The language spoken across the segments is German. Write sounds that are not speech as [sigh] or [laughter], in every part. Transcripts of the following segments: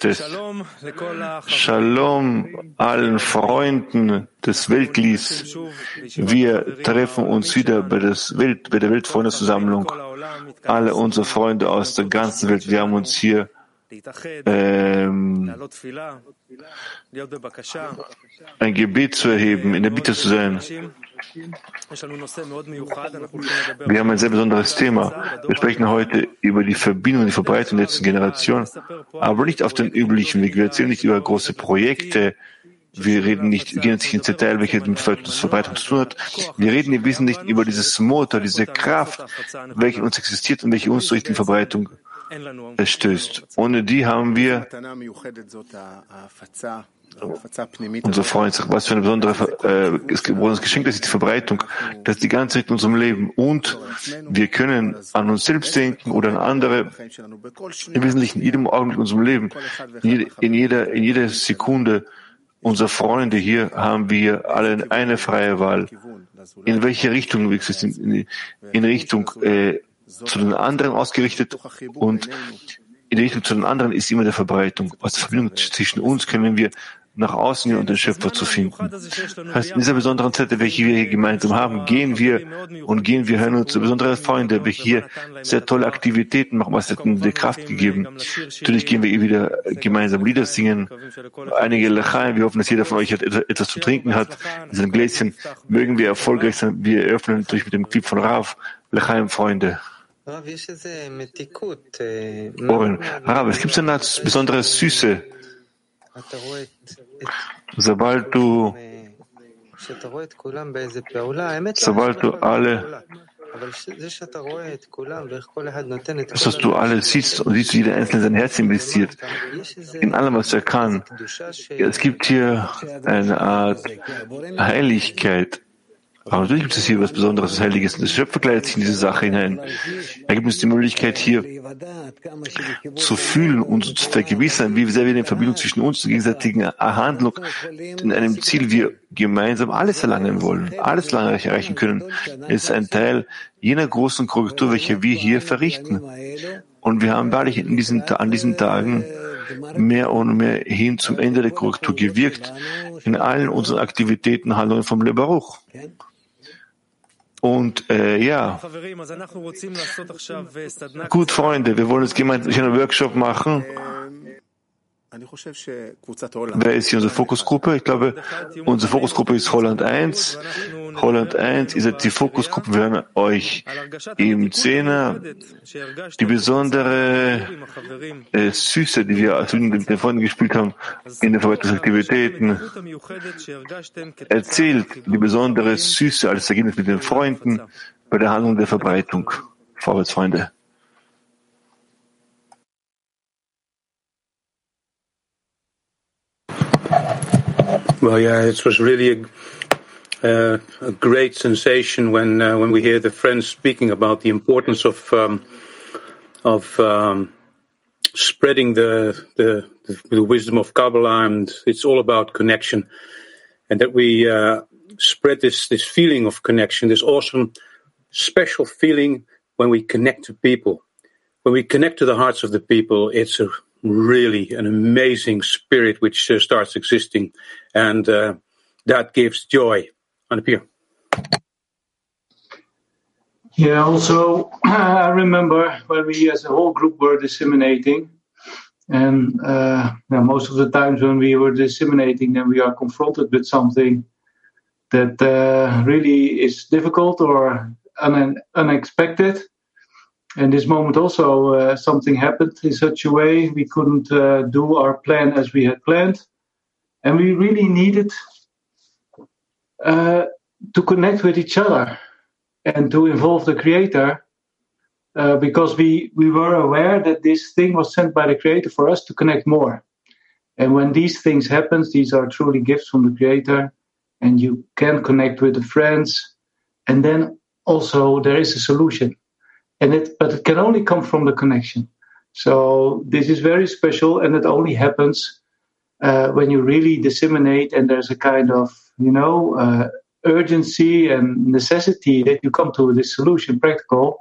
Testes. Shalom allen Freunden des Weltglies. Wir treffen uns wieder bei, das Welt, bei der Weltfreundesversammlung. Alle unsere Freunde aus der ganzen Welt. Wir haben uns hier ähm, ein Gebet zu erheben, in der Bitte zu sein. Wir haben ein sehr besonderes Thema. Wir sprechen heute über die Verbindung und die Verbreitung der letzten Generation, aber nicht auf den üblichen Weg. Wir erzählen nicht über große Projekte. Wir reden nicht, wir gehen jetzt nicht ins Detail, welche mit Verbreitung zu tun hat. Wir reden im Wesentlichen über dieses Motor, diese Kraft, welche uns existiert und welche uns durch die Verbreitung stößt. Ohne die haben wir unser Freund sagt, was für ein besondere, äh, besonderes Geschenk, das ist die Verbreitung, das ist die ganze Zeit in unserem Leben. Und wir können an uns selbst denken oder an andere, im Wesentlichen in jedem Augenblick in unserem Leben, in jeder, in jeder Sekunde unserer Freunde hier haben wir alle eine freie Wahl. In welche Richtung wir in, in Richtung äh, zu den anderen ausgerichtet und in der Richtung zu den anderen ist immer der Verbreitung. Aus der Verbindung zwischen uns können wir nach außen und den Schöpfer zu finden. Heißt, in dieser besonderen Zeit, welche wir hier gemeinsam haben, gehen wir und gehen wir hören uns zu besonderen Freunde, welche hier sehr tolle Aktivitäten machen, was hat ihnen die Kraft gegeben. Natürlich gehen wir hier wieder gemeinsam Lieder singen, einige Lachaim, wir hoffen, dass jeder von euch etwas zu trinken hat, in seinem Gläschen. Mögen wir erfolgreich sein. Wir eröffnen durch mit dem Clip von Rav, Lachaim, Freunde. Oren, Rav, es gibt so eine besondere Süße, Sobald du, sobald du alle, dass du alle siehst und siehst, wie jeder Einzelne sein Herz investiert, in allem, was er kann. Es gibt hier eine Art Heiligkeit, aber natürlich gibt es hier was Besonderes, was Heiliges. Der Schöpfer kleidet sich in diese Sache hinein. Er gibt uns die Möglichkeit, hier zu fühlen und zu vergewissern, wie sehr wir in Verbindung zwischen uns und gegenseitigen Handlung in einem Ziel wir gemeinsam alles erlangen wollen, alles lange erreichen können. Es ist ein Teil jener großen Korrektur, welche wir hier verrichten. Und wir haben wahrlich in diesen, an diesen Tagen mehr und mehr hin zum Ende der Korrektur gewirkt in allen unseren Aktivitäten, Handlungen vom Lebaruch. Und äh, ja, gut, Freunde, wir wollen jetzt gemeinsam einen Workshop machen. Wer ist hier unsere Fokusgruppe? Ich glaube, unsere Fokusgruppe ist Holland 1. Holland 1, ihr seid die Fokusgruppe, wir hören euch im Zehner. Die besondere äh, Süße, die wir als mit den Freunden gespielt haben, in den Verwaltungsaktivitäten, erzählt die besondere Süße als Ergebnis mit den Freunden bei der Handlung der Verbreitung. Vorwärts, Freunde. Well, yeah, it was really a, uh, a great sensation when uh, when we hear the friends speaking about the importance of um, of um, spreading the, the, the wisdom of Kabbalah, and it's all about connection, and that we uh, spread this this feeling of connection, this awesome, special feeling when we connect to people, when we connect to the hearts of the people. It's a really an amazing spirit which uh, starts existing, and uh, that gives joy. On the Yeah, also, [clears throat] I remember when we as a whole group were disseminating, and uh, most of the times when we were disseminating, then we are confronted with something that uh, really is difficult or un- unexpected and this moment also uh, something happened in such a way we couldn't uh, do our plan as we had planned. And we really needed uh, to connect with each other and to involve the creator uh, because we, we were aware that this thing was sent by the creator for us to connect more. And when these things happen these are truly gifts from the creator and you can connect with the friends. And then also there is a solution and it but it can only come from the connection. So this is very special, and it only happens uh, when you really disseminate, and there's a kind of you know uh, urgency and necessity that you come to this solution practical.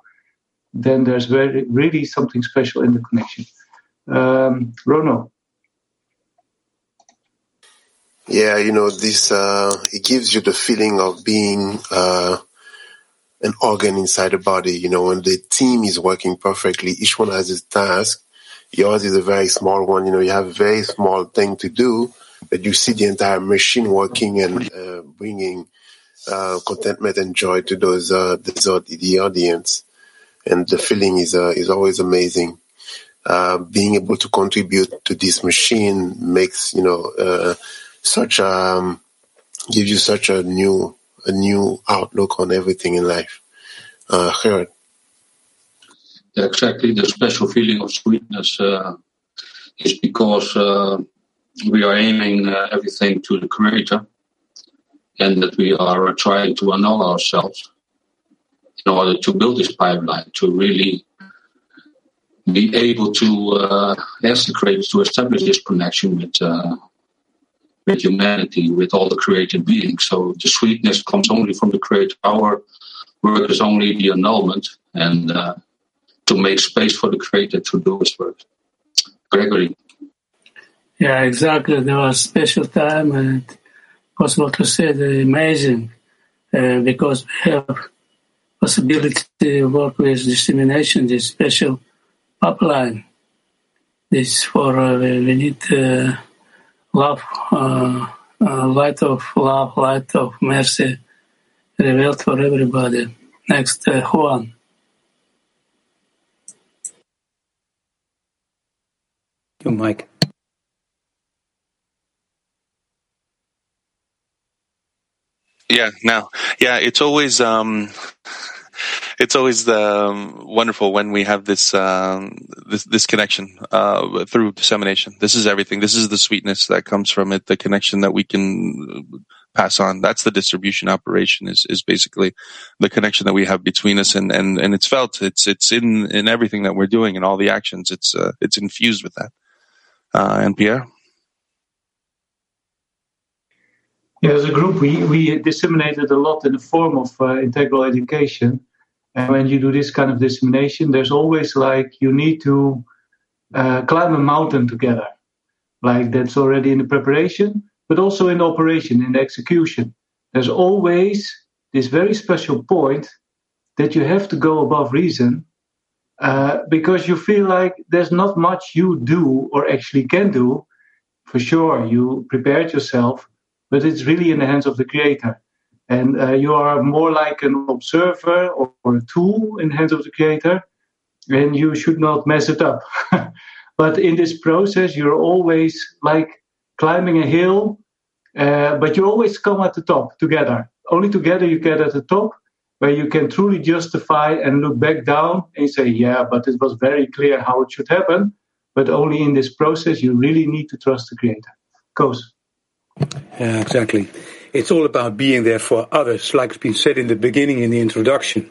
Then there's very really something special in the connection. Um, Rono. Yeah, you know this. Uh, it gives you the feeling of being. Uh an organ inside the body. You know, when the team is working perfectly, each one has his task. Yours is a very small one. You know, you have a very small thing to do, but you see the entire machine working and uh, bringing uh, contentment and joy to those uh, the, audience. And the feeling is uh, is always amazing. Uh, being able to contribute to this machine makes you know uh, such um, gives you such a new a new outlook on everything in life. Uh. Exactly, the special feeling of sweetness uh, is because uh, we are aiming uh, everything to the Creator, and that we are trying to annul ourselves in order to build this pipeline to really be able to uh, ask the to establish this connection with uh, with humanity, with all the created beings. So the sweetness comes only from the creator. Our work is only the annulment and uh, to make space for the creator to do his work. Gregory. Yeah, exactly. There was special time and possible to say the amazing uh, because we have possibility to work with dissemination, this special pipeline. This for uh, we need uh, love, uh, uh, light of love, light of mercy revealed for everybody. Next, uh, Juan. You, Mike. Yeah, now, yeah, it's always um, it's always um, wonderful when we have this um, this, this, connection uh, through dissemination. This is everything. This is the sweetness that comes from it. The connection that we can pass on. That's the distribution operation. Is is basically the connection that we have between us, and and and it's felt. It's it's in in everything that we're doing and all the actions. It's uh, it's infused with that. Uh, and Pierre. Yeah, as a group, we, we disseminated a lot in the form of uh, integral education. And when you do this kind of dissemination, there's always like you need to uh, climb a mountain together. Like that's already in the preparation, but also in the operation, in the execution. There's always this very special point that you have to go above reason uh, because you feel like there's not much you do or actually can do. For sure, you prepared yourself, but it's really in the hands of the creator and uh, you are more like an observer or, or, a tool in the hands of the creator and you should not mess it up. [laughs] But in this process you're always like climbing a hill uh, but you always come at the top together. Only together you get at the top where you can truly justify and look back down and say yeah but it was very clear how it should happen. But only in this process you really need to trust the creator. Goes yeah exactly it's all about being there for others, like it's been said in the beginning in the introduction.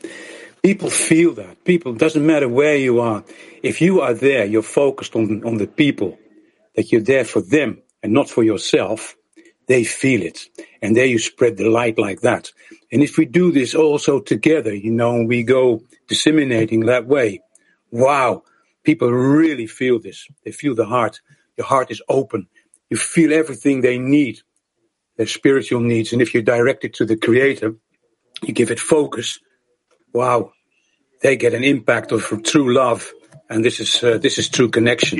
People feel that. People, doesn't matter where you are. If you are there, you're focused on, on the people, that you're there for them and not for yourself, they feel it. And there you spread the light like that. And if we do this also together, you know, we go disseminating that way, wow, people really feel this. They feel the heart. Your heart is open. You feel everything they need their spiritual needs. And if you direct it to the Creator, you give it focus. Wow, they get an impact of true love, and this is uh, this is true connection.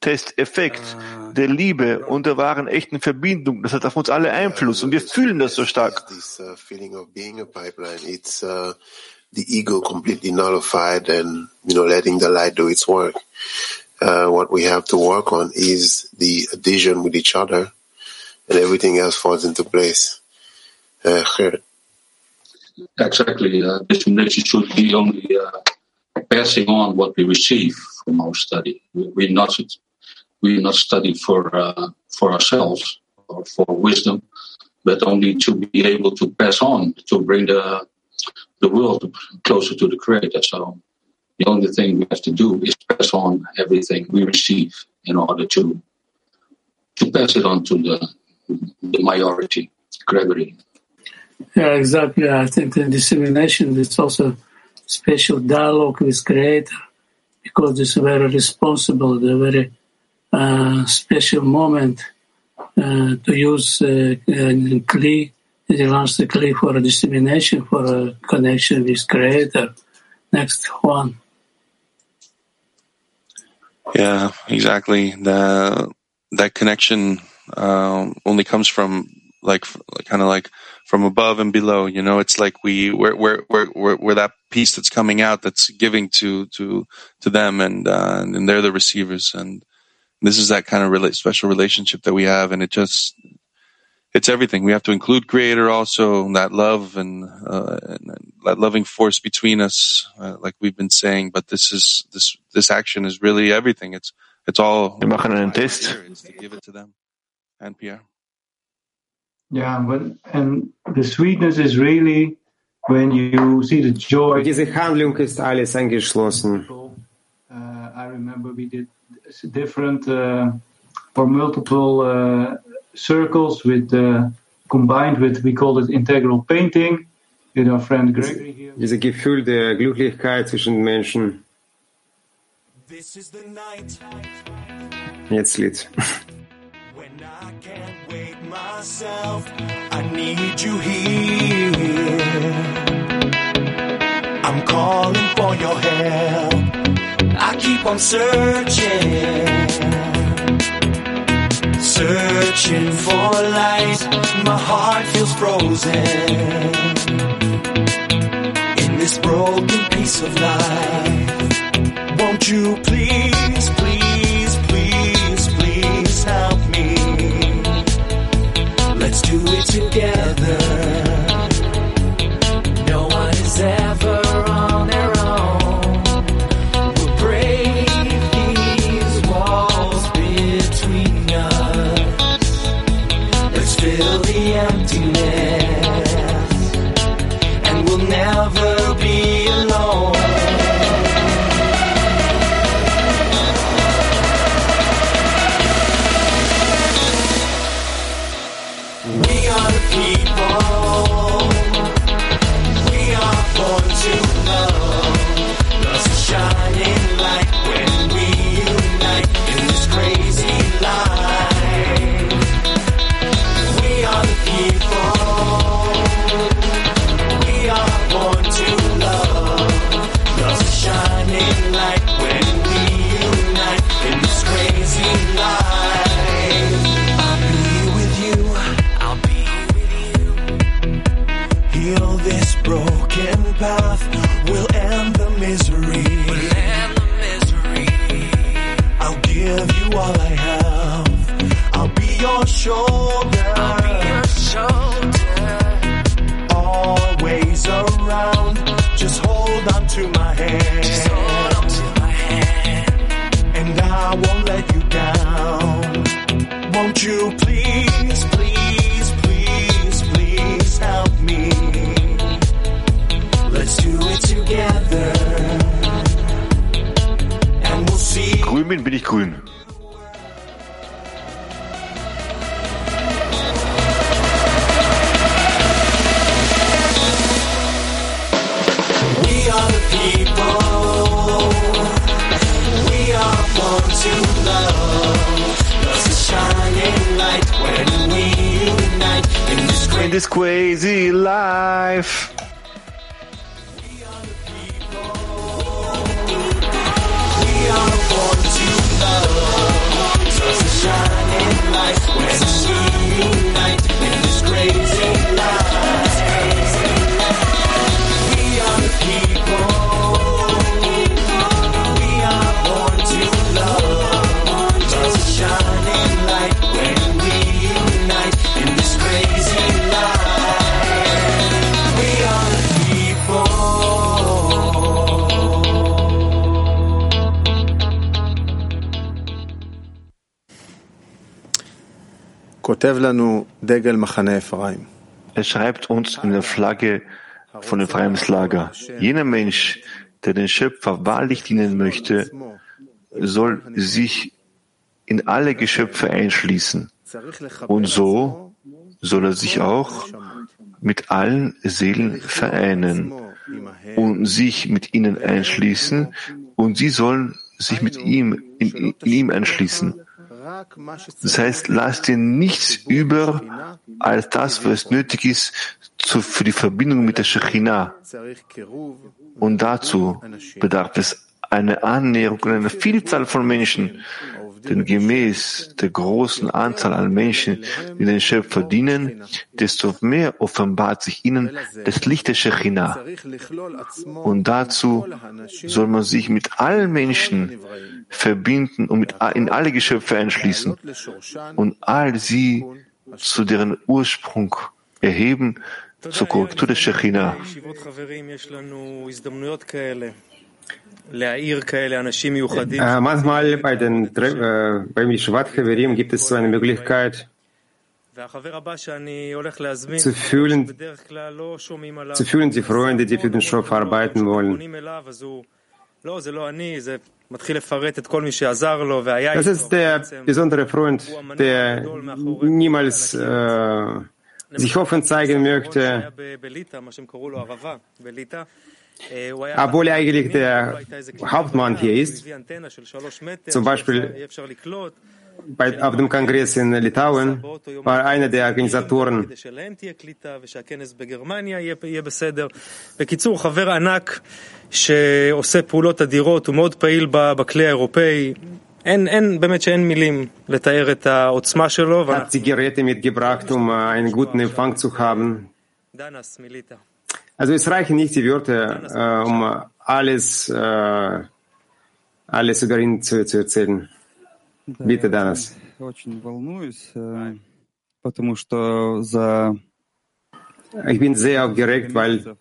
Test, Effekt der Liebe und der wahren echten Verbindung. Das hat auf uns alle Einfluss und wir fühlen das so stark. Uh, uh, the ego completely nullified and you know letting the light do its work. Uh, what we have to work on is the adhesion with each other and everything else falls into place. Uh, exactly. Uh, discrimination should be only uh, passing on what we receive from our study. We, are not we not study for uh, for ourselves or for wisdom, but only to be able to pass on to bring the the world closer to the Creator. So the only thing we have to do is pass on everything we receive in order to to pass it on to the the majority, Gregory. Yeah, exactly. I think the dissemination is also special dialogue with Creator because it's very responsible, the very uh, special moment uh, to use uh, Kli, the last Kli for dissemination, for a connection with Creator. Next one. Yeah, exactly. The that connection uh, only comes from like kind of like from above and below. You know, it's like we we're we're we're we're, that piece that's coming out that's giving to to to them, and uh, and they're the receivers, and this is that kind of rela- special relationship that we have, and it just it's everything. We have to include Creator also, that love and, uh, and that loving force between us, uh, like we've been saying. But this is this this action is really everything. It's it's all. Wir machen einen Test. To give it to them. And Pierre. Yeah, but and the sweetness is really when you see the joy. Diese Handlung ist alles eingeschlossen. Uh, I remember we did different uh, or multiple uh, circles with uh, combined with we call it integral painting with our friend Gregory here. Dieses Gefühl der Glücklichkeit zwischen Menschen. This is the night Jetzt Lied. [laughs] can't wake myself. I need you here. I'm calling for your help. I keep on searching, searching for light. My heart feels frozen in this broken piece of life. Won't you please, please, do it together. Er schreibt uns in der Flagge von dem Lager. Jener Mensch, der den Schöpfer wahrlich dienen möchte, soll sich in alle Geschöpfe einschließen. Und so soll er sich auch mit allen Seelen vereinen und sich mit ihnen einschließen und sie sollen sich mit ihm, in, in ihm einschließen. Das heißt, lass dir nichts über als das, was nötig ist für die Verbindung mit der Shekhinah. Und dazu bedarf es eine Annäherung und eine Vielzahl von Menschen, denn gemäß der großen Anzahl an Menschen, die den Schöpfer dienen, desto mehr offenbart sich ihnen das Licht der Shekhinah. Und dazu soll man sich mit allen Menschen verbinden und mit, in alle Geschöpfe einschließen und all sie zu deren Ursprung erheben, zur Korrektur der Shekhinah. Äh, manchmal bei den äh, beim Yeshivat Haverim gibt es so eine Möglichkeit, zu fühlen, zu fühlen die Freunde, die für den Schopf arbeiten wollen. Das ist der besondere Freund, der niemals äh, sich offen zeigen möchte, obwohl er eigentlich der Hauptmann hier ist. Zum Beispiel bei, auf dem Kongress in Litauen war einer der Organisatoren. בקיצור, חבר ענק שעושה פעולות אדירות, הוא מאוד פעיל בכלי האירופאי. אין, אין, באמת שאין מילים לתאר את העוצמה שלו. Hat die Geräte mitgebracht, um einen guten Empfang zu haben. דנס מליטא. Also es reichen nicht die Wörter, äh, um alles, äh, alles über ihn zu, zu erzählen. Bitte, Danas. Ich bin sehr aufgeregt, weil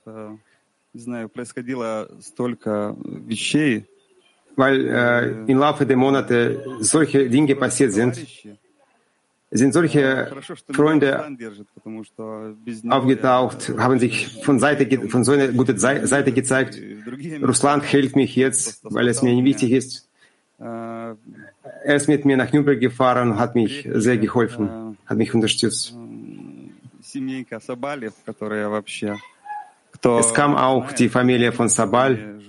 weil äh, im Laufe der Monate solche Dinge passiert sind sind solche Freunde aufgetaucht, haben sich von, Seite, von so einer guten Seite gezeigt. Russland hält mich jetzt, weil es mir wichtig ist. Er ist mit mir nach Nürnberg gefahren und hat mich sehr geholfen, hat mich unterstützt. Es kam auch die Familie von Sabal,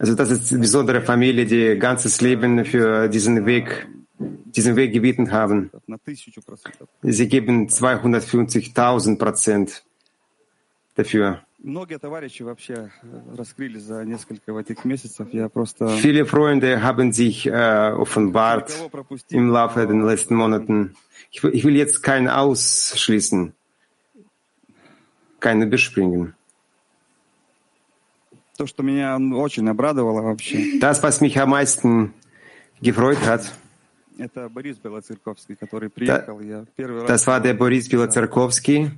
also das ist eine besondere Familie, die ganzes Leben für diesen Weg, diesen Weg gebeten haben. Sie geben 250.000 Prozent dafür. Viele Freunde haben sich äh, offenbart im Laufe der letzten Monaten. Ich, ich will jetzt keinen ausschließen, keinen bespringen. То, что меня очень обрадовало вообще, Das, was mich am meisten gefreut hat, это Борис Белоцерковский, который приехал. Я первый раз das war der Boris Bilozerkowski.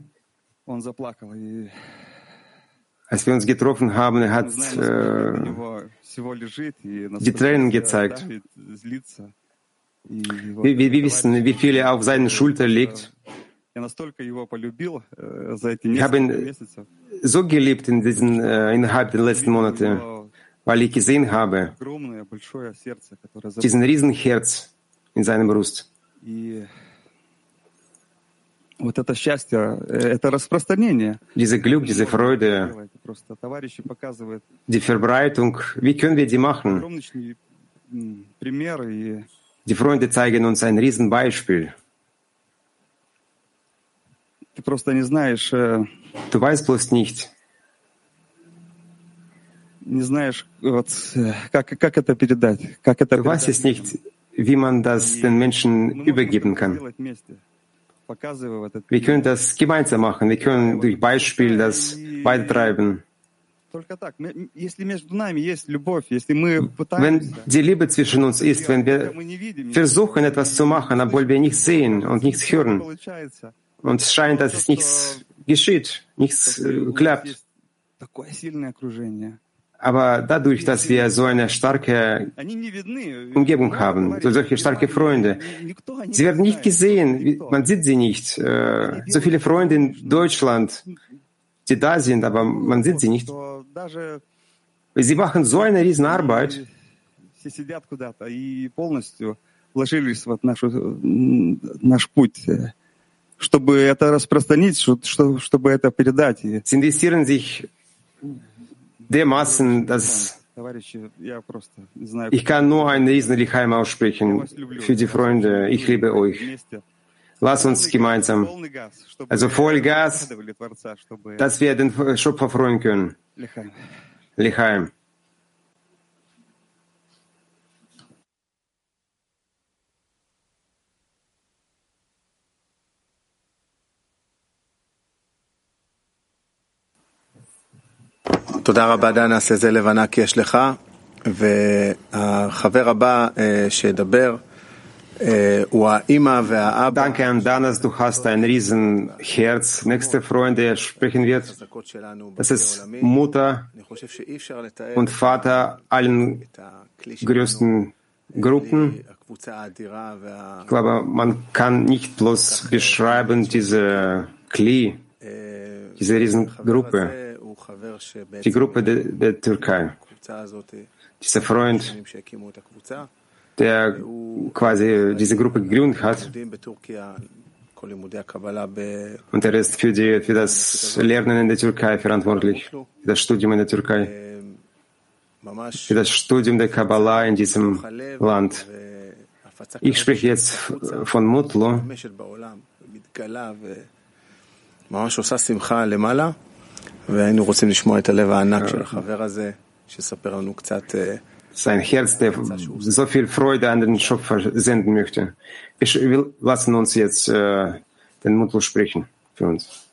он заплакал. И Als wir uns getroffen haben, er hat знаем, äh, die Tränen gezeigt. Wir, wir, wissen, wie viel er auf seinen Schultern liegt. Ich habe ihn. so geliebt in diesen, äh, innerhalb der letzten Monate, Его weil ich gesehen habe, огромное, большое сердце, которое за- diesen Riesenherz in seiner Brust. И вот это счастье, э, это распространение. Diese Glück, diese Freude, Делать. Просто товарищи показывают die Verbreitung, wie können wir die machen? огромный м, пример, и Die Freunde zeigen uns ein Riesenbeispiel. ты просто не знаешь, э, Du weißt bloß nicht, не знаешь, вот, э, как, как это передать, как это du weißt es nicht, wie man das den Menschen übergeben kann. Wir können das gemeinsam machen. Wir können durch Beispiel das weitertreiben. Wenn die Liebe zwischen uns ist, wenn wir versuchen, etwas zu machen, obwohl wir nichts sehen und nichts hören, und es scheint, dass es nichts geschieht, nichts äh, klappt. Э, aber dadurch, dass wir so eine starke Umgebung haben, so solche starke Freunde, sie werden nicht gesehen, man sieht sie nicht. Äh, so viele Freunde in Deutschland, die da sind, aber man sieht sie nicht. Sie machen so eine Riesenarbeit. Arbeit. Чтобы это распространить, что- что- чтобы это передать. Sie investieren sich dermaßen, dass Ich kann nur ein riesen Lichaim aussprechen für die Freunde. Ich liebe euch. Lass uns gemeinsam, also Vollgas, dass wir den Schöpfer freuen können. Lichaim. תודה רבה, דן, נעשה זה לבנה כי יש לך. והחבר הבא שידבר הוא האימא והאבא. Danke an Danas, du hast ein Riesenherz. Nächster Freund, der sprechen wird, das ist Mutter und Vater allen größten Gruppen. Ich glaube, man kann nicht bloß beschreiben diese Kli, diese Riesengruppe, die Gruppe der, der Türkei. Dieser Freund, der quasi diese Gruppe gegründet hat, und er ist für, die, für das Lernen in der Türkei verantwortlich, für das Studium in der Türkei, für das Studium der Kabbalah in diesem Land. Ich spreche jetzt von Mutlu ממש עושה שמחה למעלה, והיינו רוצים לשמוע את הלב הענק של החבר הזה, שיספר לנו קצת... sein Herz, der so viel Freude an den Schöpfer senden möchte. Ich will, lassen uns jetzt äh, den Mutlu sprechen für uns.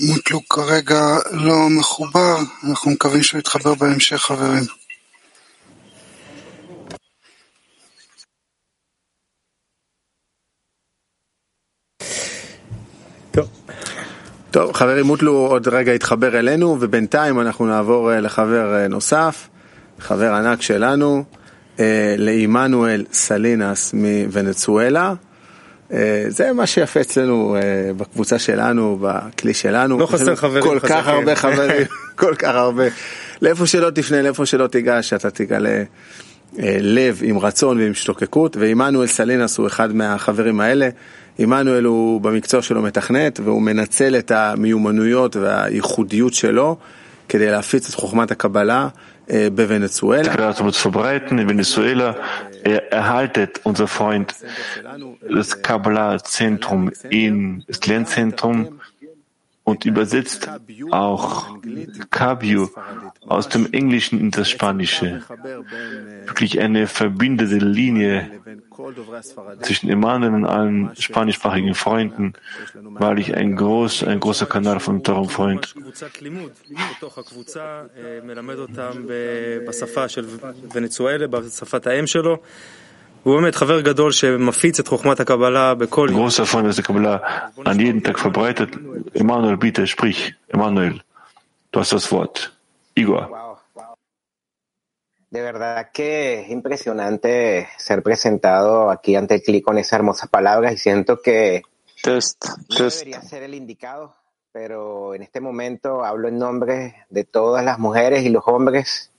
מוטלו כרגע לא מחובר, אנחנו מקווים שהוא יתחבר בהמשך, חברים. טוב, חברים, מוטלו עוד רגע יתחבר אלינו, ובינתיים אנחנו נעבור לחבר נוסף, חבר ענק שלנו, לעמנואל סלינס מוונצואלה. זה מה שיפה אצלנו בקבוצה שלנו, בכלי שלנו. לא חסר חברים כל כך הרבה חברים, [laughs] כל כך הרבה. לאיפה שלא תפנה, לאיפה שלא תיגש, אתה תגלה לב עם רצון ועם השתוקקות, ועמנואל סלינס הוא אחד מהחברים האלה. עמנואל הוא במקצוע שלו מתכנת, והוא מנצל את המיומנויות והייחודיות שלו כדי להפיץ את חוכמת הקבלה בוונצואלה. verbreiten in Venezuela. Er erhaltet, unser Freund, das Kabbalah-Zentrum in das Lernzentrum und übersetzt auch Kabyu aus dem Englischen in das Spanische. Wirklich eine verbindende Linie zwischen Emanuel und allen spanischsprachigen Freunden, weil ich ein, groß, ein großer Kanal von Torah Freund. Großer Freund des Kabbalah, an jedem Tag verbreitet. Emanuel, bitte sprich. Emanuel, du hast das Wort. Igor. De verdad que es impresionante ser presentado aquí ante el clic con esas hermosas palabras y siento que test, no test. debería ser el indicado, pero en este momento hablo en nombre de todas las mujeres y los hombres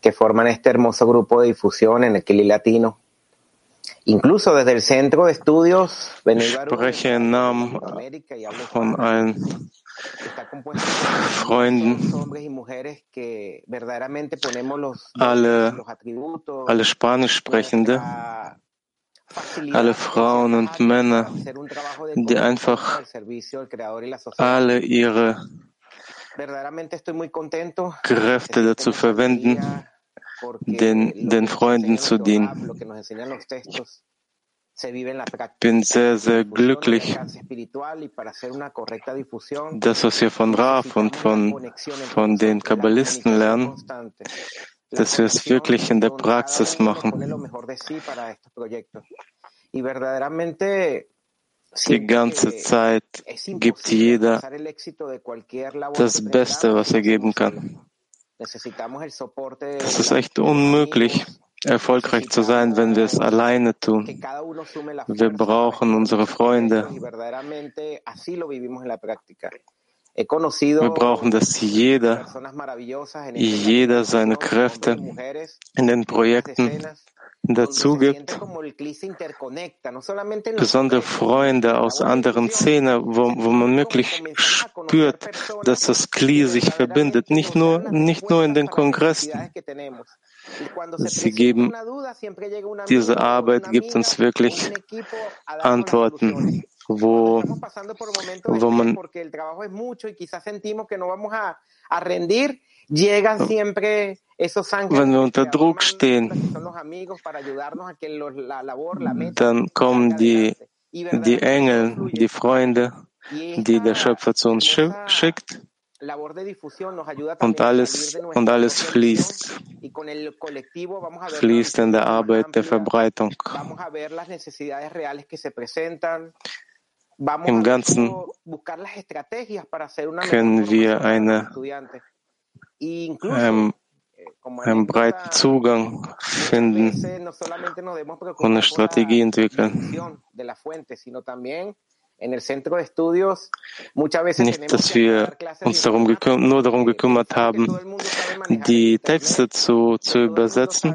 que forman este hermoso grupo de difusión en el Kili Latino Incluso desde el Centro de Estudios spreche im Namen von allen Freunden, alle, alle Spanischsprechende, alle Frauen und Männer, die einfach alle ihre Kräfte dazu verwenden, den, den Freunden zu dienen. Ich bin sehr, sehr glücklich, das, was wir von Raf und von, von den Kabbalisten lernen, dass wir es wirklich in der Praxis machen. Die ganze Zeit gibt jeder das Beste, was er geben kann. Das ist echt unmöglich, erfolgreich zu sein, wenn wir es alleine tun. Wir brauchen unsere Freunde. Wir brauchen, dass jeder, jeder seine Kräfte in den Projekten dazu gibt, besondere Freunde aus anderen Szenen, wo, wo man wirklich spürt, dass das Kli sich verbindet, nicht nur, nicht nur in den Kongressen. Sie geben, diese Arbeit gibt uns wirklich Antworten, wo, wo man wenn wir unter Druck stehen, dann kommen die, die Engel, die Freunde, die der Schöpfer zu uns schickt. und alles, und alles fließt, fließt in der Arbeit der Verbreitung. Im Ganzen können wir eine, ähm, einen breiten Zugang finden und eine Strategie entwickeln. Nicht, dass wir uns darum gekümmert, nur darum gekümmert haben, die Texte zu, zu übersetzen.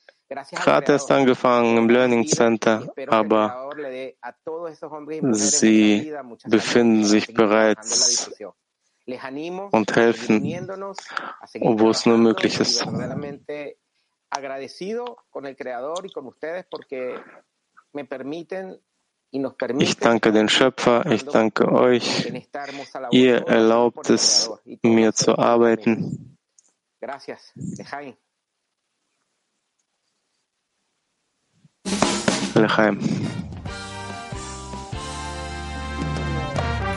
gerade erst angefangen im Learning Center, aber sie befinden sich bereits und helfen, wo es nur möglich ist. Ich danke den Schöpfer, ich danke euch. Ihr erlaubt es mir zu arbeiten. L'chaim.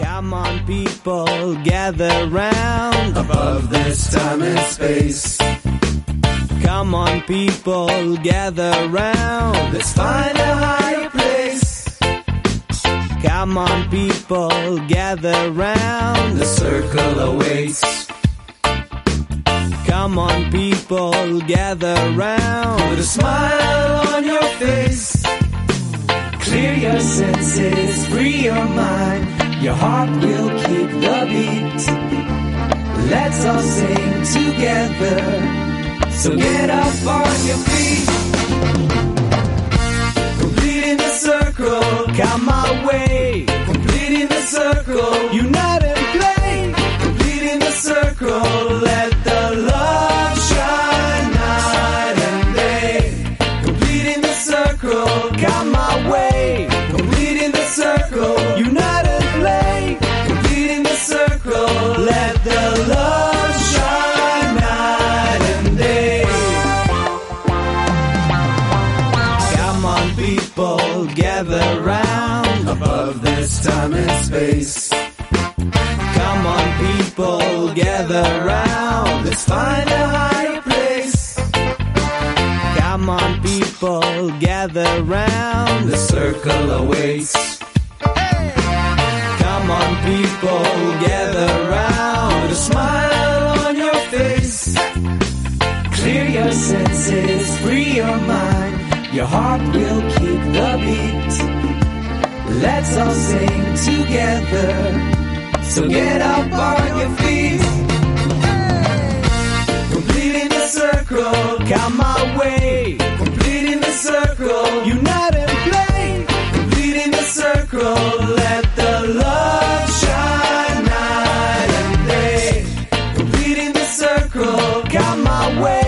Come on, people, gather round above this time and space. Come on, people, gather round. Let's find a higher place. Come on, people, gather round. The circle awaits. Come on, people, gather round. Put a smile on your face. Clear your senses, free your mind. Your heart will keep the beat. Let's all sing together. So get up on your feet. Completing the circle, come my way. Completing the circle, unite and space. Come on, people, gather round. Let's find a higher place. Come on, people, gather round. The circle awaits. Come on, people, gather round. A smile on your face. Clear your senses, free your mind. Your heart will keep the beat. Let's all sing together. So get up on your feet. Completing the circle, come my way. Completing the circle, unite and play. Completing the circle, let the love shine night and day. Completing the circle, come my way.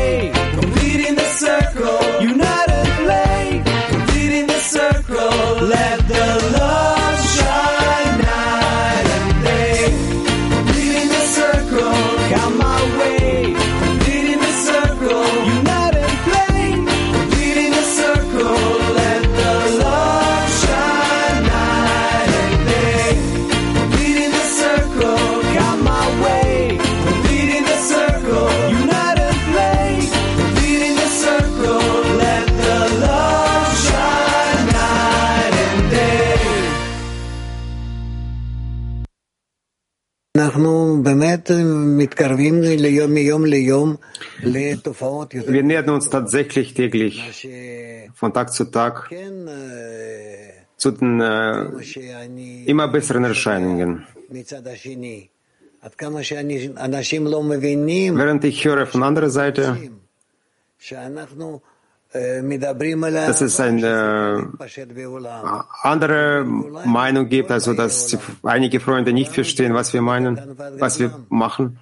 Let the love Wir nähern uns tatsächlich täglich, von Tag zu Tag, zu den äh, immer besseren Erscheinungen. Während ich höre von anderer Seite, dass es eine andere Meinung gibt, also dass einige Freunde nicht verstehen, was wir meinen, was wir machen.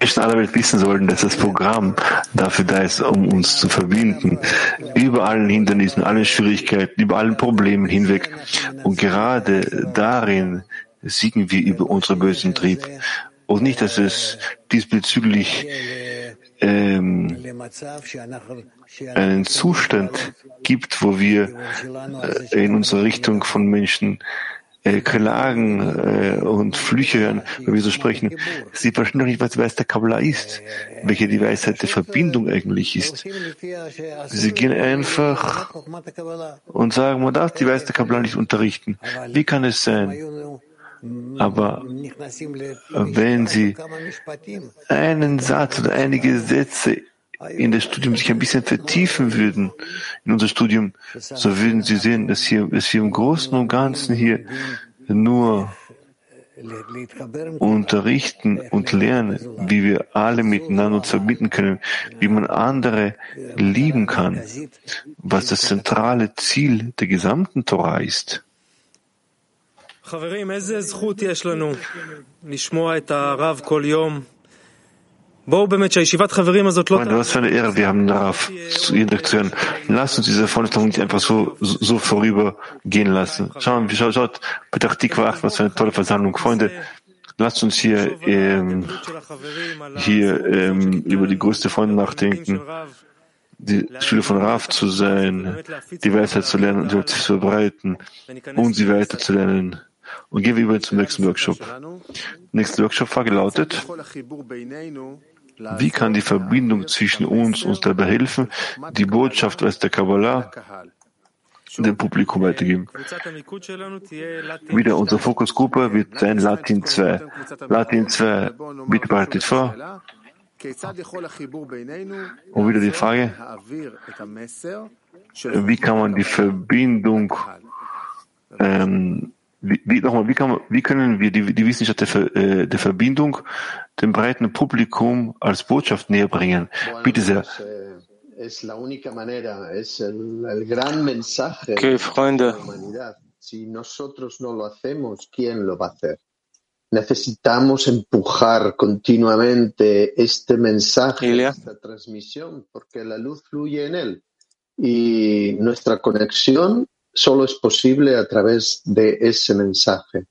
Menschen aller Welt wissen sollten, dass das Programm dafür da ist, um uns zu verbinden, über allen Hindernissen, allen Schwierigkeiten, über allen Problemen hinweg. Und gerade darin siegen wir über unseren bösen Trieb. Und nicht, dass es diesbezüglich ähm, einen Zustand gibt, wo wir äh, in unserer Richtung von Menschen äh, Klagen äh, und Flüche hören, wenn wir so sprechen. Sie verstehen doch nicht, was die Weisheit der Kabbalah ist, welche die Weisheit der Verbindung eigentlich ist. Sie gehen einfach und sagen, man darf die Weisheit der Kabbalah nicht unterrichten. Wie kann es sein? Aber wenn Sie einen Satz oder einige Sätze in das Studium sich ein bisschen vertiefen würden, in unser Studium, so würden Sie sehen, dass, hier, dass wir im Großen und Ganzen hier nur unterrichten und lernen, wie wir alle miteinander uns verbinden können, wie man andere lieben kann, was das zentrale Ziel der gesamten Torah ist. חברים, איזה זכות יש לנו לשמוע את הרב כל יום. בואו באמת שהישיבת חברים הזאת לא... Was für eine Ehre, wir haben Rav zu Ihnen zu hören. Lasst uns diese Freundschaft nicht einfach so, so vorübergehen lassen. Schauen, schaut, schaut, Petach Tikva 8, was für eine tolle Versammlung. Freunde, lasst uns hier, ähm, hier ähm, über die größte Freunde nachdenken die Schüler von Rav zu sein, die Weisheit zu lernen und sie zu verbreiten und sie weiterzulernen. Und gehen wir über zum nächsten Workshop. Nächste Workshop-Frage lautet, wie kann die Verbindung zwischen uns uns dabei helfen, die Botschaft aus der Kabbalah dem Publikum weitergeben? Wieder unsere Fokusgruppe wird sein Latin 2. Latin 2, bitte bereitet vor. Und wieder die Frage, wie kann man die Verbindung ähm, wie, wie, nochmal, wie, kann wie können wir die, die Wissenschaft der, äh, der Verbindung dem breiten Publikum als Botschaft näher bringen? Bitte sehr. Okay, Freunde. Si nosotros no lo hacemos, ¿quién lo va a hacer? Necesitamos empujar continuamente este mensaje, Ilia. esta transmisión, porque la luz fluye en él. Y nuestra conexión solo es posible a través de ese mensaje.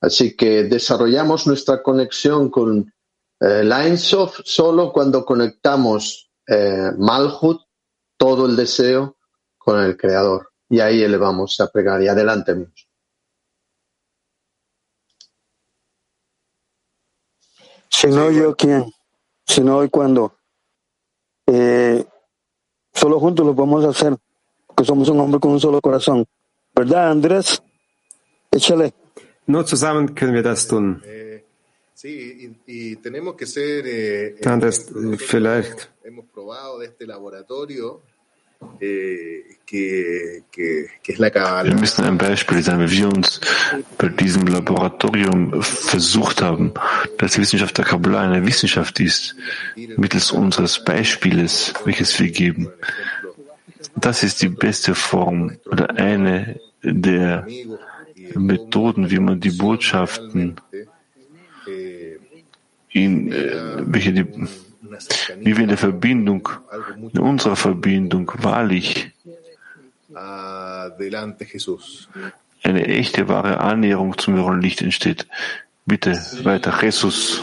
Así que desarrollamos nuestra conexión con eh, la Ein Sof solo cuando conectamos eh, Malhut, todo el deseo, con el Creador. Y ahí elevamos a pregar. Y adelante, amigos. Si no yo, ¿quién? Si no hoy, ¿cuándo? Eh, solo juntos lo podemos hacer, que somos un hombre con un solo corazón. ¿Verdad, Andrés? Échale. Nur zusammen können wir das tun. Sí, y, y tenemos que ser. Eh, Andrés, vielleicht. eh, Wir müssen ein Beispiel sein, weil wir uns bei diesem Laboratorium versucht haben, dass die Wissenschaft der Kabbalah eine Wissenschaft ist, mittels unseres Beispieles, welches wir geben. Das ist die beste Form oder eine der Methoden, wie man die Botschaften in, äh, welche die, wie wir in der Verbindung, in unserer Verbindung wahrlich Adelante, Jesús. eine echte, wahre Annäherung zum höheren Licht entsteht. Bitte weiter, Jesus.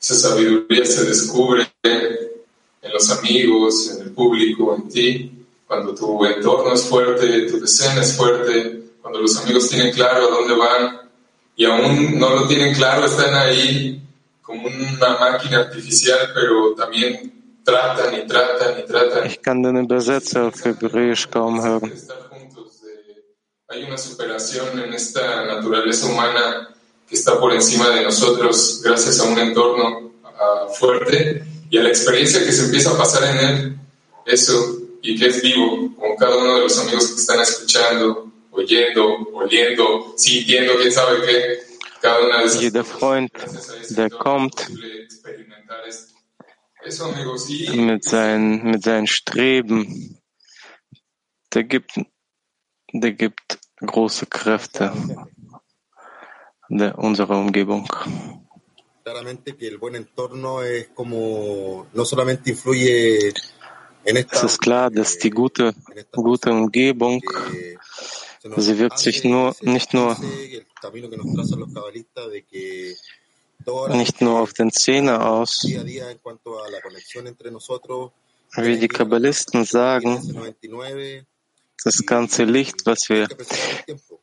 Esa sabiduría se descubre en los amigos, en el público, en ti. Cuando tu entorno es fuerte, tu decena es fuerte, cuando los amigos tienen claro a dónde van y aún no lo tienen claro, están ahí como una máquina artificial, pero también tratan y tratan y tratan. Ich kann den Übersetzer auf Hebräisch kaum hören. Hay una superación en esta naturaleza humana que está por encima de nosotros gracias a un entorno uh, fuerte y a la experiencia que se empieza a pasar en él, eso, y que es vivo, con cada uno de los amigos que están escuchando, oyendo, oliendo, sintiendo, quién sabe qué, cada una de esas Jeder Freund, der kommt eso, amigos, y mit seinen, mit seinen Streben, der gibt, der gibt große Kräfte unserer Umgebung. es ist klar, dass die gute, gute Umgebung, sie wirkt sich nur, nicht nur, nicht nur auf den Zehner aus, wie die Kabbalisten sagen, 99 das ganze Licht, was wir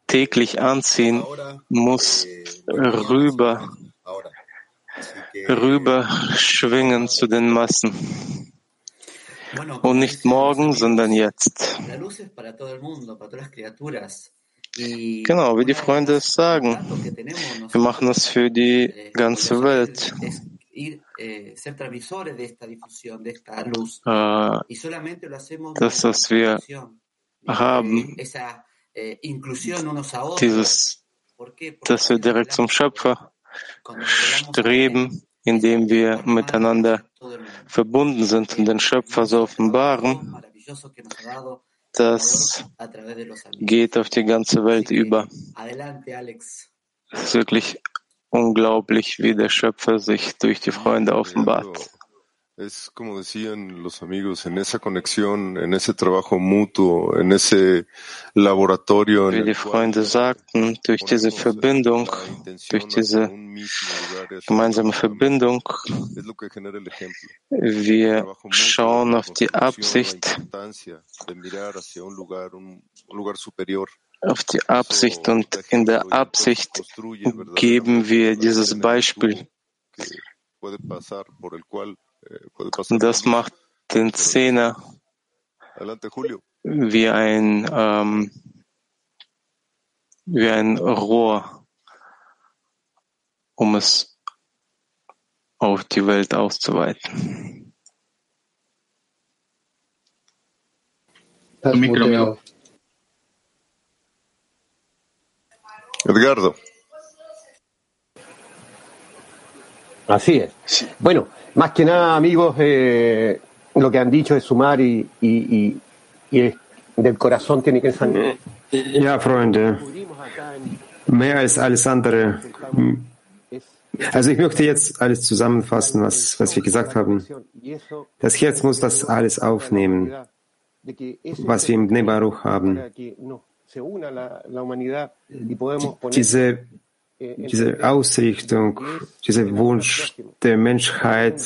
täglich anziehen, muss rüber, rüber schwingen zu den Massen. Und nicht morgen, sondern jetzt. Genau, wie die Freunde es sagen. Wir machen es für die ganze Welt. Äh, hacemos das, was wir haben, eh, a otros. dieses, dass wir direkt zum Schöpfer streben, indem wir miteinander verbunden sind und den Schöpfer so offenbaren, das geht auf die ganze Welt über. Adelante, Alex. Es ist wirklich unglaublich, wie der Schöpfer sich durch die Freunde offenbart. Es como decían los amigos, en esa conexión, en ese trabajo mutuo, en ese laboratorio. Wie die Freunde sagten, durch diese Verbindung, durch diese gemeinsame Verbindung, wir schauen auf die Absicht, auf die Absicht und in der Absicht geben wir dieses Beispiel. Das macht den Zehner Adelante, Julio. wie ein, ähm, wie ein Rohr, um es auf die Welt auszuweiten. Edgardo. Así es. Bueno, más que nada, amigos, eh, lo que han dicho es sumar y, y, y, y es- del corazón tiene que salir. Ja, Freunde, mehr als alles andere. Also ich möchte jetzt alles zusammenfassen, was, was wir gesagt haben. Das Herz muss das alles aufnehmen, was wir im Bnei Baruch haben. Diese, diese Ausrichtung, dieser Wunsch der Menschheit,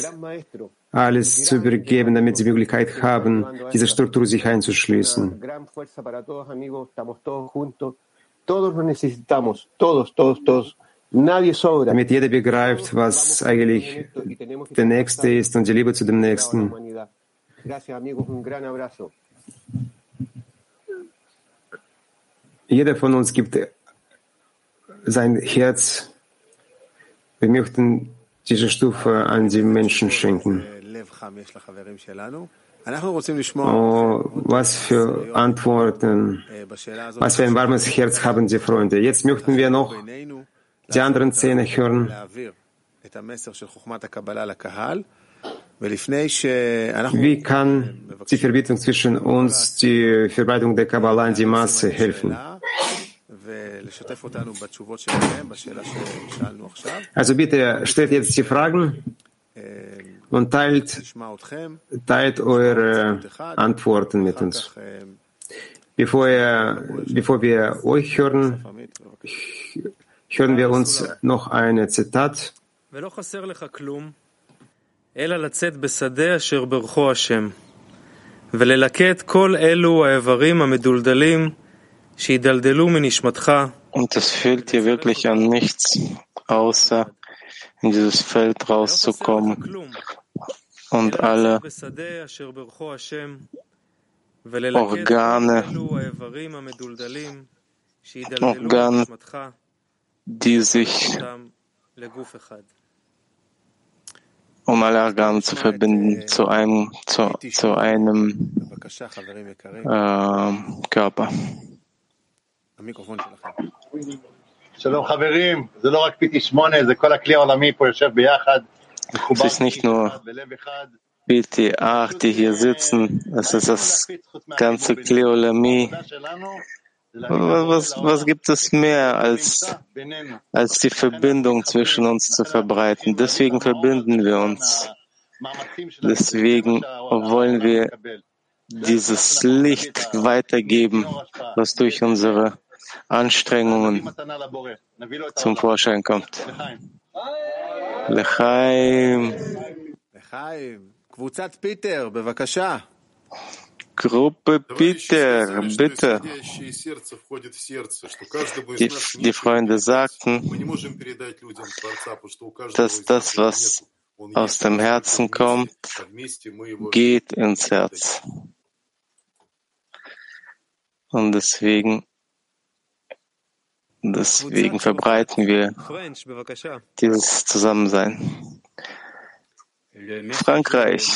alles zu übergeben, damit sie Möglichkeit haben, diese Struktur sich einzuschließen. Damit jeder begreift, was eigentlich der Nächste ist und die Liebe zu dem Nächsten. Jeder von uns gibt sein Herz. Wir möchten diese Stufe an die Menschen schenken. Oh, was für Antworten, was für ein warmes Herz haben die Freunde. Jetzt möchten wir noch die anderen Zähne hören. Wie kann die Verbindung zwischen uns, die Verbreitung der Kabbalah in die Masse helfen? Also bitte stellt jetzt die Fragen und teilt, נשמע אתכם. teilt eure Antworten mit uns. Bevor, ihr, bevor wir euch hören, hören wir uns noch ein Zitat. ולא חסר לך כלום, אלא לצאת בשדה אשר ברכו השם, וללקט כל אלו האיברים המדולדלים שידלדלו מנשמתך und es fehlt dir wirklich an nichts, außer in dieses Feld rauszukommen und alle Organe, Organe, die sich um alle Organe zu verbinden zu einem, zu, zu einem äh, Körper. Es ist nicht nur PT8, die hier sitzen, es ist das ganze Kleolami. Was, was gibt es mehr als, als die Verbindung zwischen uns zu verbreiten? Deswegen verbinden wir uns. Deswegen wollen wir dieses Licht weitergeben, was durch unsere Anstrengungen zum Vorschein kommt. Lechaim. Gruppe Peter, bitte. Die, die Freunde sagten, dass das, was aus dem Herzen kommt, geht ins Herz. Und deswegen Deswegen verbreiten wir dieses Zusammensein. Frankreich.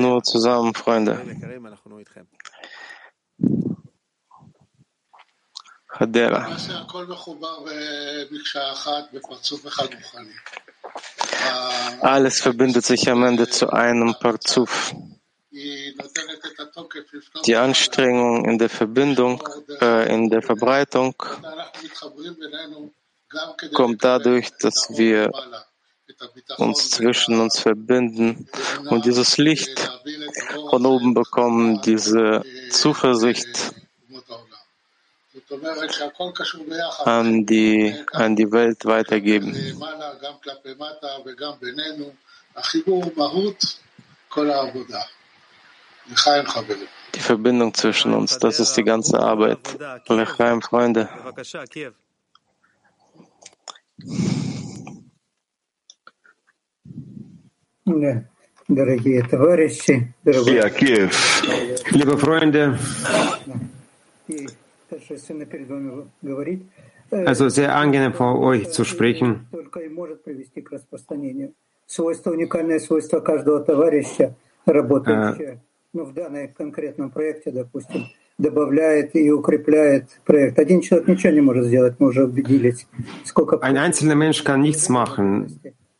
Nur zusammen, Freunde. Hadera. Alles verbindet sich am Ende zu einem Parzuf. Die Anstrengung in der Verbindung, äh, in der Verbreitung kommt dadurch, dass wir uns zwischen uns verbinden und dieses Licht von oben bekommen, diese Zuversicht an die, an die Welt weitergeben. Die Verbindung zwischen uns, das ist die ganze Arbeit. Lechheim, Freunde. Ja. дорогие. Liebe Freunde, и торжественно перед вами говорить, also sehr angenehm vor euch zu sprechen. только и может привести к распространению. Свойство, уникальное свойство каждого товарища, работающего ну, в данном конкретном проекте, допустим, добавляет и укрепляет проект. Один человек ничего не может сделать, мы уже убедились. Сколько Ein einzelner Mensch kann nichts machen.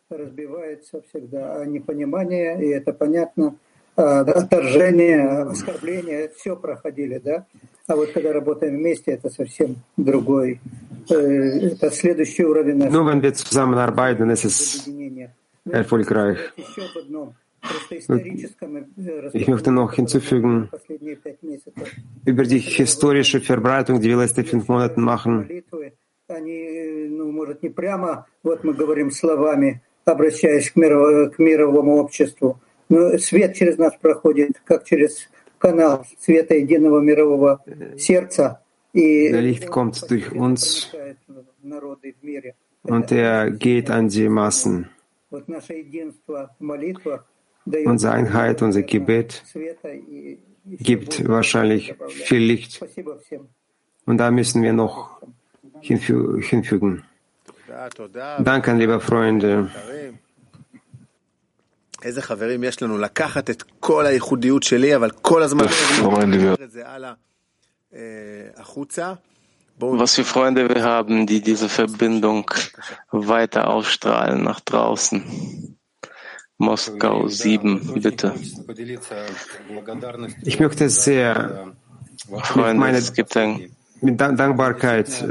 разбивается всегда, а непонимание, и это понятно, а, отторжение, оскорбление, все проходили, да? А вот когда работаем вместе, это совсем другой, э, это следующий уровень нашего Nur wenn wir zusammenarbeiten, ist es erfolgreich. Ich möchte noch hinzufügen, über die historische Verbreitung, die wir letzte fünf Monate machen. обращаясь к мировому обществу, но свет через нас проходит, как через Э, der Licht kommt durch uns und er geht an die Massen. Unsere Einheit, unser Gebet gibt wahrscheinlich viel Licht. Und da müssen wir noch hinfü hinfügen. Danke, liebe Freunde. חברים. איזה חברים יש לנו לקחת את כל הייחודיות שלי, אבל כל הזמן Freunde, wir להעביר את זה הלאה אה, החוצה. בואו Was für Freunde wir haben, die diese Verbindung weiter ausstrahlen nach draußen. Moskau 7, bitte. Ich möchte sehr mit Freunde, meiner es gibt ein, mit Dan- Dankbarkeit, äh,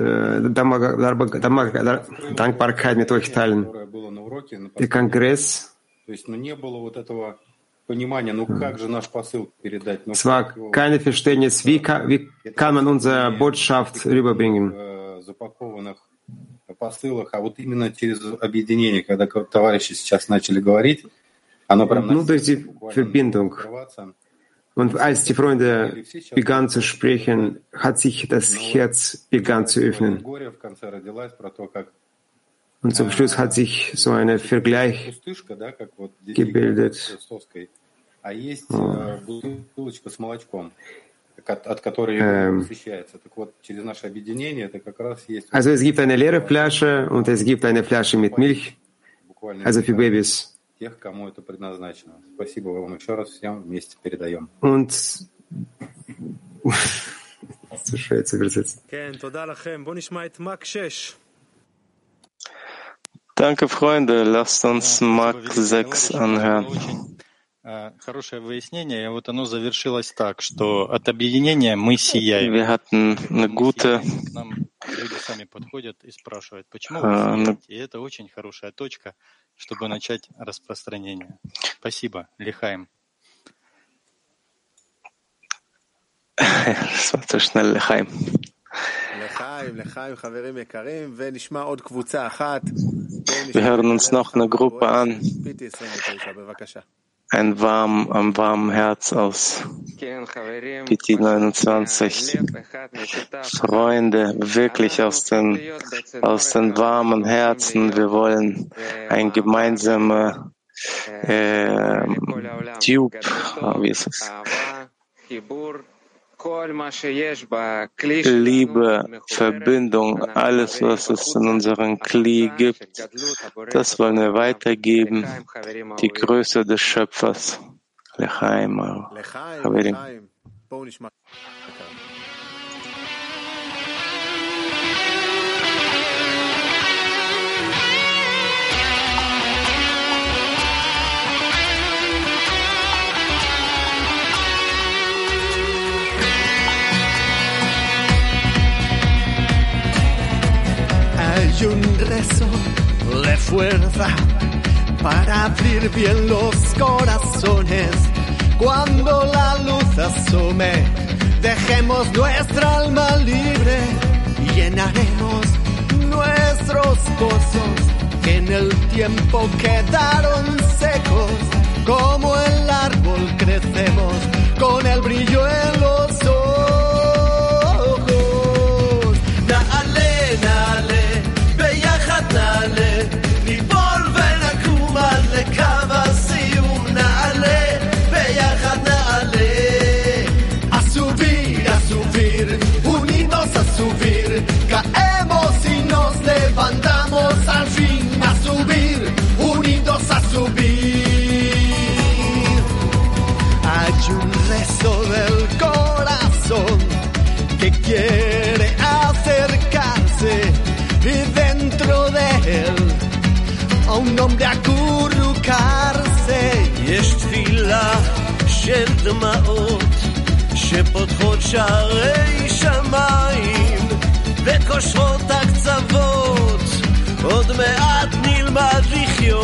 Dankbar- Dankbar- Dankbar- Dankbarkeit mit euch teilen. Der Kongress, То есть, ну, не было вот этого понимания, ну, как же наш посыл передать? Ну, es war как его kein Verständnis, wie kann, wie kann man unsere Botschaft rüberbringen. в запакованных посылах, а вот именно через объединение, когда товарищи сейчас начали говорить, оно прям Nur durch die Verbindung. Und als die Freunde begannen zu sprechen, hat sich das Herz begann zu öffnen. Und zum Schluss hat sich so ein Vergleich gebildet. Ähm. Also es gibt eine leere Flasche und es gibt eine Flasche mit Milch, also für Babys. Und [laughs] zu schwer zu übersetzen. Danke, Freunde. Lasst uns Mark 6 anhören. Э, Хорошее выяснение. И вот оно завершилось так, что от объединения мы сияем. Wir hatten eine gute К нам люди сами подходят и спрашивают, почему вы А, ну- сияете? И это очень хорошая точка, чтобы начать распространение. Спасибо, Лихаем. das war zu schnell, Chaim. Wir hören uns noch eine Gruppe an. Ein warm, am warmen Herz aus PT 29. Freunde, wirklich aus den, aus den warmen Herzen. Wir wollen ein gemeinsamer äh, Tube, wie ist es? Liebe, Verbindung, alles, was es in unserem Kli gibt, das wollen wir weitergeben, die Größe des Schöpfers. Lechaim, Lechaim. le fuerza para abrir bien los corazones. Cuando la luz asome, dejemos nuestra alma libre, y llenaremos nuestros pozos que en el tiempo quedaron secos. Como el árbol crecemos con el brillo en los un hombre acurrucarse. יש תפילה של דמעות שפותחות שערי שמיים וקושרות הקצוות עוד מעט נלמד לחיות.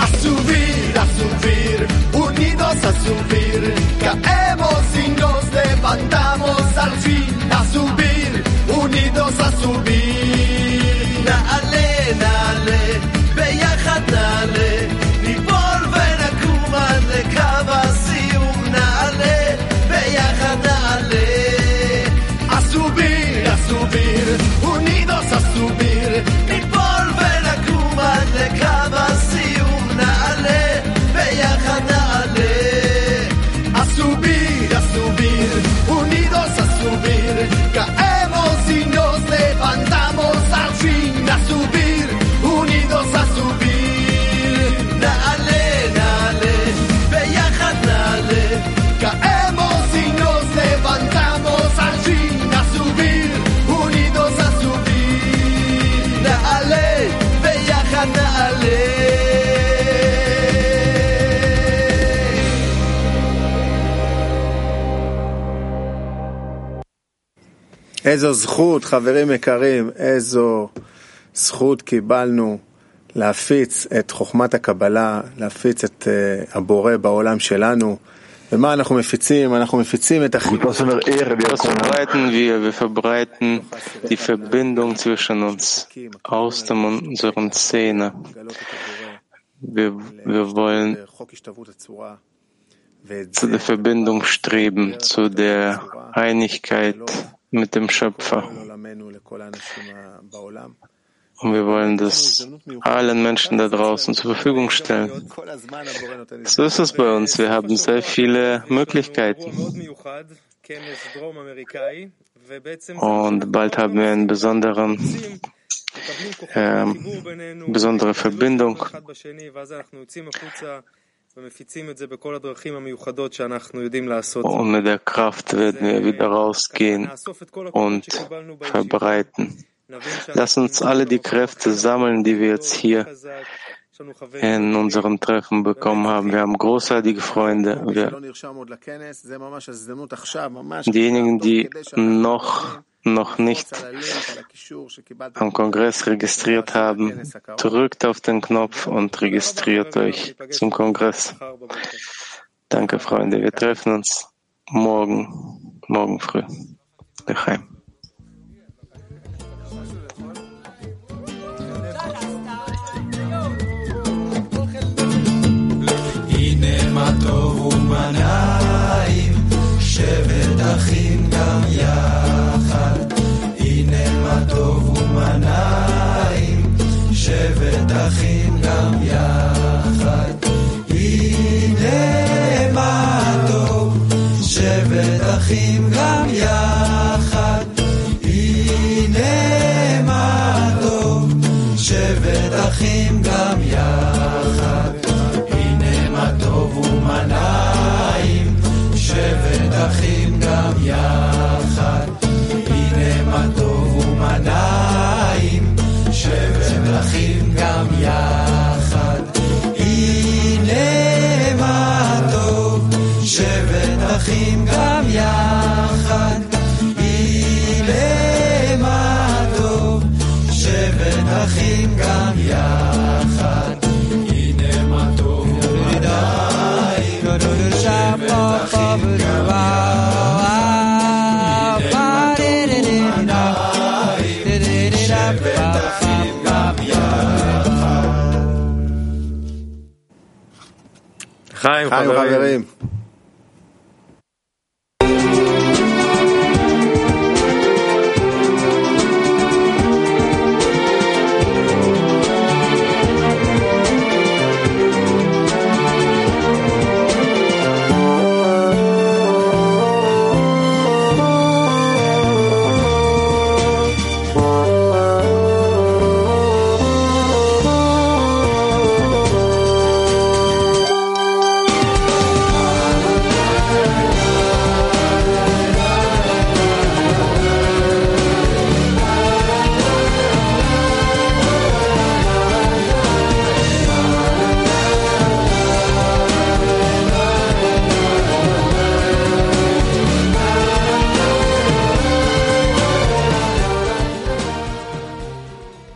A subir, unidos a subir, caemos y nos levantamos al fin. A subir, unidos a subir. איזו זכות, חברים יקרים, איזו זכות קיבלנו להפיץ את חוכמת הקבלה, להפיץ את uh, הבורא בעולם שלנו, ומה אנחנו מפיצים? אנחנו מפיצים את Mit was für einer Ehre wir Was kommen. verbreiten wir? Wir verbreiten die Verbindung zwischen uns aus dem unseren Szene. Wir, wir wollen zu der Verbindung streben, zu der Einigkeit mit dem Schöpfer. Und wir wollen das allen Menschen da draußen zur Verfügung stellen. So ist es bei uns. Wir haben sehr viele Möglichkeiten. Und bald haben wir einen besonderen, äh, besondere Verbindung. Und mit der Kraft werden wir wieder rausgehen und verbreiten. Lass uns alle die Kräfte sammeln, die wir jetzt hier in unserem Treffen bekommen haben. Wir haben großartige Freunde. Wir, diejenigen, die noch, noch nicht am Kongress registriert haben, drückt auf den Knopf und registriert euch zum Kongress. Danke, Freunde. Wir treffen uns morgen, morgen früh. Lechaim. הנה מה טוב ומה נעים, שבת אחים גם יחד. אחים גם יחד. הנה מה טוב, שבת אחים גם יחד. חיים חברים.